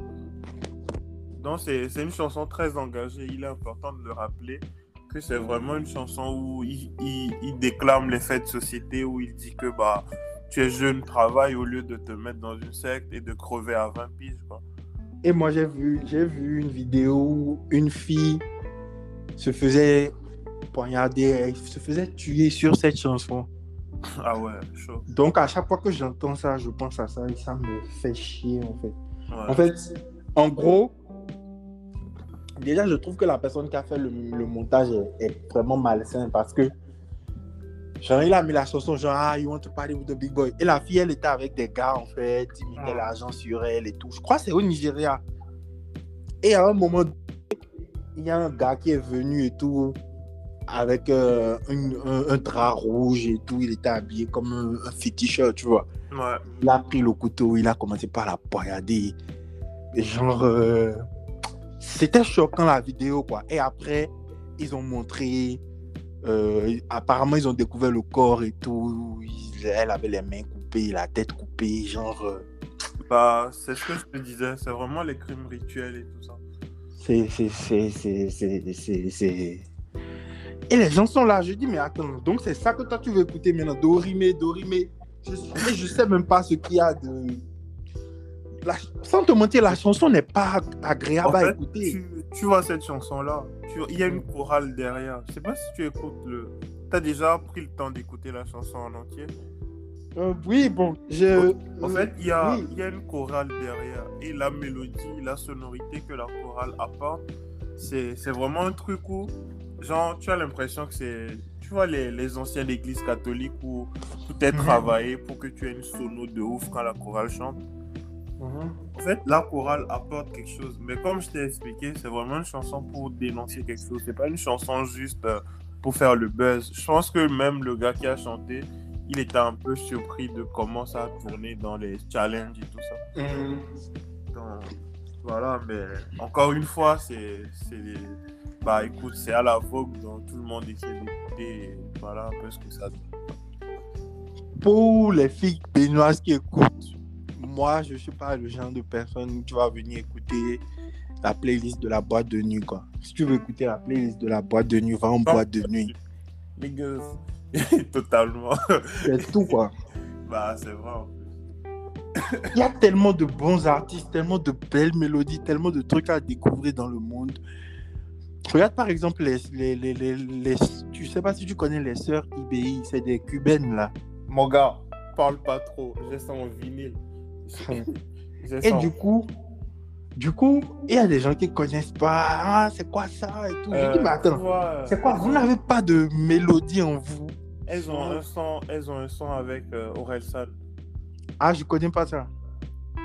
S2: Donc, c'est c'est une chanson très engagée. Il est important de le rappeler que c'est vraiment une chanson où il, il, il déclame les faits de société, où il dit que bah, tu es jeune, travaille au lieu de te mettre dans une secte et de crever à 20 piges. Quoi.
S1: Et moi, j'ai vu, j'ai vu une vidéo où une fille se faisait poignarder, elle se faisait tuer sur cette chanson.
S2: Ah ouais, chaud.
S1: Donc, à chaque fois que j'entends ça, je pense à ça et ça me fait chier, en fait.
S2: Ouais.
S1: En fait, en gros, déjà, je trouve que la personne qui a fait le, le montage est, est vraiment malsain parce que, genre, il a mis la chanson, genre, ah, you want to party with the big boy. Et la fille, elle était avec des gars, en fait, ils mettaient
S2: Ah.
S1: l'argent sur elle et tout. Je crois que c'est au Nigeria. Et à un moment, il y a un gars qui est venu et tout, avec euh, une- un, un drap rouge et tout. Il était habillé comme un, un féticheur, tu vois.
S2: Ouais.
S1: Il a pris le couteau, il a commencé par la poignarder. Genre, euh, c'était choquant la vidéo, quoi. Et après, ils ont montré, euh, apparemment, ils ont découvert le corps et tout. Elle avait les mains coupées, la tête coupée, genre,
S2: Bah, c'est ce que je te disais. C'est vraiment les crimes rituels et tout ça.
S1: c'est, Et les gens sont là, je dis, mais attends, donc c'est ça que toi tu veux écouter maintenant, Dorimé, Dorimé. Je, mais je sais même pas ce qu'il y a de. La- Sans te mentir, la chanson n'est pas agréable
S2: En
S1: à écouter.
S2: tu, tu vois cette chanson-là, tu- il y a une chorale derrière. Je sais pas si tu écoutes le. T'as déjà pris le temps d'écouter la chanson en entier?
S1: Euh, oui, bon, je.
S2: En fait, il y, a,
S1: oui.
S2: il y a une chorale derrière. Et la mélodie, la sonorité que la chorale apporte, c'est c'est vraiment un truc où, genre, tu as l'impression que c'est. Tu vois, les, les anciennes églises catholiques où tout est
S1: Mhm.
S2: travaillé pour que tu aies une sono de ouf quand la chorale chante. En fait, la chorale apporte quelque chose. Mais comme je t'ai expliqué, c'est vraiment une chanson pour dénoncer quelque chose. C'est pas une chanson juste euh, pour faire le buzz. Je pense que même le gars qui a chanté, il était un peu surpris de comment ça a tourné dans les challenges et tout ça.
S1: Mhm.
S2: Donc, voilà, mais encore une fois, c'est. c'est- Bah écoute, c'est à la vogue, donc tout le monde essaie d'écouter. Voilà un peu ce que ça donne.
S1: Pour les filles bénoises qui écoutent, moi, je suis pas le genre de personne où tu vas venir écouter la playlist de la boîte de nuit, quoi. Si tu veux écouter la playlist de la boîte de nuit, va en boîte de nuit.
S2: Les gars, totalement.
S1: C'est tout, quoi.
S2: bah c'est vrai.
S1: Il y a tellement de bons artistes, tellement de belles mélodies, tellement de trucs à découvrir dans le monde. Regarde par exemple les, les, les, les, les- tu sais pas si tu connais les sœurs IBI, c'est des cubaines là.
S2: Mon gars, parle pas trop. J'ai ça en vinyle.
S1: Et du coup, du coup, il y a des gens qui connaissent pas. Ah, c'est quoi ça et tout. Je
S2: Euh,
S1: dis, mais attends,
S2: euh,
S1: c'est quoi? Vous n'avez pas de mélodie en vous?
S2: Elles ont un son, elles ont un son avec euh, Orelsan.
S1: Ah, je connais pas ça.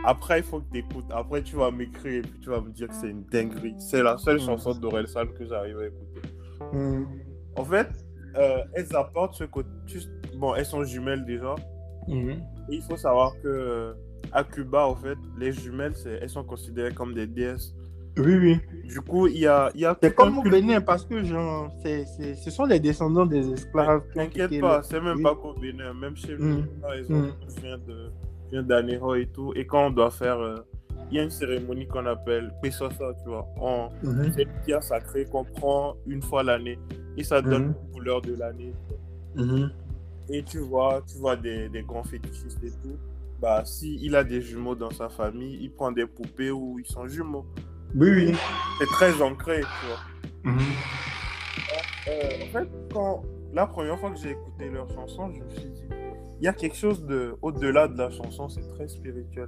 S2: Après, il faut que tu écoutes. Après, tu vas m'écrire et puis tu vas me dire que c'est une dinguerie. C'est la seule
S1: Mm.
S2: chanson d'Orelsan que j'arrive à écouter.
S1: Hmm.
S2: En fait, euh, elles apportent ce côté. tu- Bon, elles sont jumelles déjà.
S1: Mhm.
S2: Et il faut savoir que euh, à Cuba, en fait, les jumelles, elles sont considérées comme des déesses.
S1: Oui, oui.
S2: Du coup, il y a, y a
S1: C'est comme au Bénin parce que genre, c'est, c'est, ce sont les descendants des esclaves. qui ont
S2: T'inquiète pas, c'est même
S1: Oui.
S2: pas qu'au Bénin, même chez nous,
S1: Mm. Mm.
S2: je viens de d'Anéro et tout, et quand on doit faire, euh, il y a une cérémonie qu'on appelle Pesosa, tu vois. On,
S1: Mhm.
S2: C'est une pierre sacrée qu'on prend une fois l'année et ça donne
S1: Mhm.
S2: la couleur de l'année.
S1: Mhm.
S2: Et tu vois, tu vois des, des grands fétichistes et tout. Bah, si il a des jumeaux dans sa famille, il prend des poupées où ils sont jumeaux.
S1: Oui, oui.
S2: C'est très ancré, tu vois.
S1: Mhm.
S2: Euh, en fait, quand la première fois que j'ai écouté leur chanson, je me suis dit, il y a quelque chose de au-delà de la chanson, c'est très spirituel.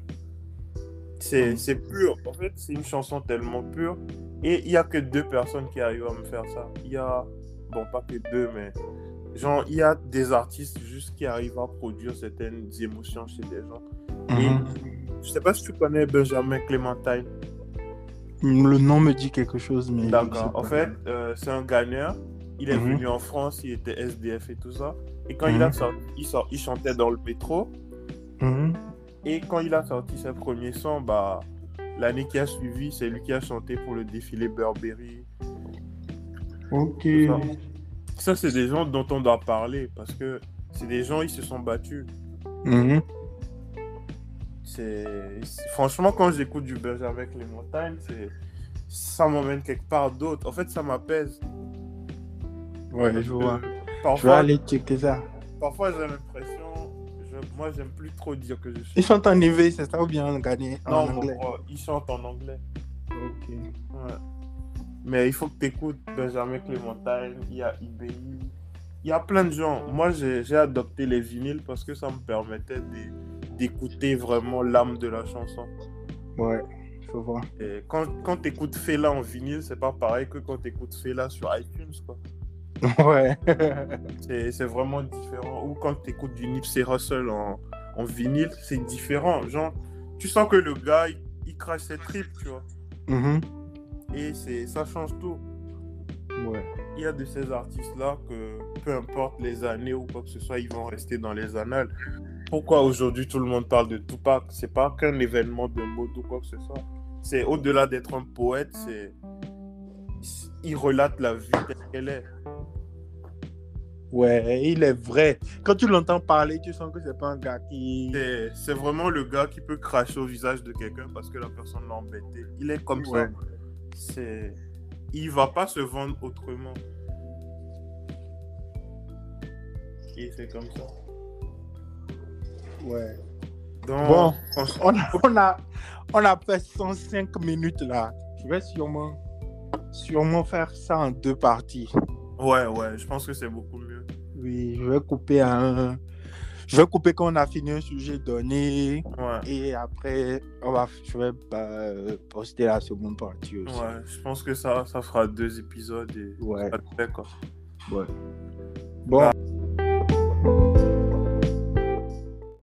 S2: C'est c'est pur. En fait, c'est une chanson tellement pure. Et il y a que deux personnes qui arrivent à me faire ça. Il y a, bon, pas que deux, mais genre, il y a des artistes juste qui arrivent à produire certaines émotions chez des gens. Et
S1: Mhm.
S2: je sais pas si tu connais Benjamin Clémentine.
S1: Le nom me dit quelque chose, mais.
S2: D'accord. En fait, euh, c'est un Ghanéen. Il est
S1: Mhm.
S2: venu en France, il était SDF et tout ça. Et quand il a
S1: Mhm.
S2: sorti, il, sort- il chantait dans le métro.
S1: Mhm.
S2: Et quand il a sorti ses premiers sons, bah, l'année qui a suivi, c'est lui qui a chanté pour le défilé Burberry.
S1: Ok.
S2: ça. Ça, c'est des gens dont on doit parler parce que c'est des gens, ils se sont battus. C'est franchement quand j'écoute du Benjamin Clémentine, c'est ça m'emmène quelque part d'autre. En fait, ça m'apaise.
S1: Ouais, je vois.
S2: Euh,
S1: Je vais
S2: Parfois,
S1: aller checker ça.
S2: parfois j'ai l'impression, je- moi j'aime plus trop dire que je suis.
S1: Ils sont en EV, c'est ça ou bien en
S2: non,
S1: anglais?
S2: bro, ils chantent en anglais.
S1: Ok.
S2: Ouais. Mais il faut que tu écoutes Benjamin Clémentine, il y a IBI, il y a plein de gens. Moi j'ai adopté les vinyles parce que ça me permettait de- d'écouter vraiment l'âme de la chanson.
S1: Ouais, je vois.
S2: Et quand, quand tu écoutes Fela en vinyle, c'est pas pareil que quand tu écoutes Fela sur iTunes. Quoi.
S1: Ouais.
S2: C'est vraiment différent. Ou quand tu écoutes du Nipsey Russell en, en vinyle, c'est différent. Genre, tu sens que le gars, il, il crache ses tripes, tu vois.
S1: Mhm.
S2: Et c'est ça change tout.
S1: Ouais.
S2: Il y a de ces artistes-là que, peu importe les années ou quoi que ce soit, ils vont rester dans les annales. Pourquoi aujourd'hui tout le monde parle de Tupac? C'est pas qu'un événement de mode ou quoi que ce soit. C'est au-delà d'être un poète, c'est. Il relate la vie telle qu'elle est.
S1: Ouais, il est vrai. Quand tu l'entends parler, tu sens que c'est pas un gars qui.
S2: C'est- vraiment le gars qui peut cracher au visage de quelqu'un parce que la personne l'a embêté. Il est comme
S1: Ouais.
S2: ça. C'est. Il va pas se vendre autrement. Et c'est comme ça.
S1: Ouais.
S2: Donc,
S1: Bon. On a, on, a, on a fait 105 minutes là. Je vais sûrement, sûrement faire ça en deux parties.
S2: Ouais, ouais, je pense que c'est beaucoup mieux.
S1: Oui, je vais couper un. Je vais couper quand on a fini un sujet donné.
S2: Ouais,
S1: Et après, on va, je vais euh, poster la seconde partie aussi.
S2: ouais, je pense que ça, ça fera deux épisodes et
S1: Ouais.
S2: ça te fait, quoi.
S1: Ouais. Bon,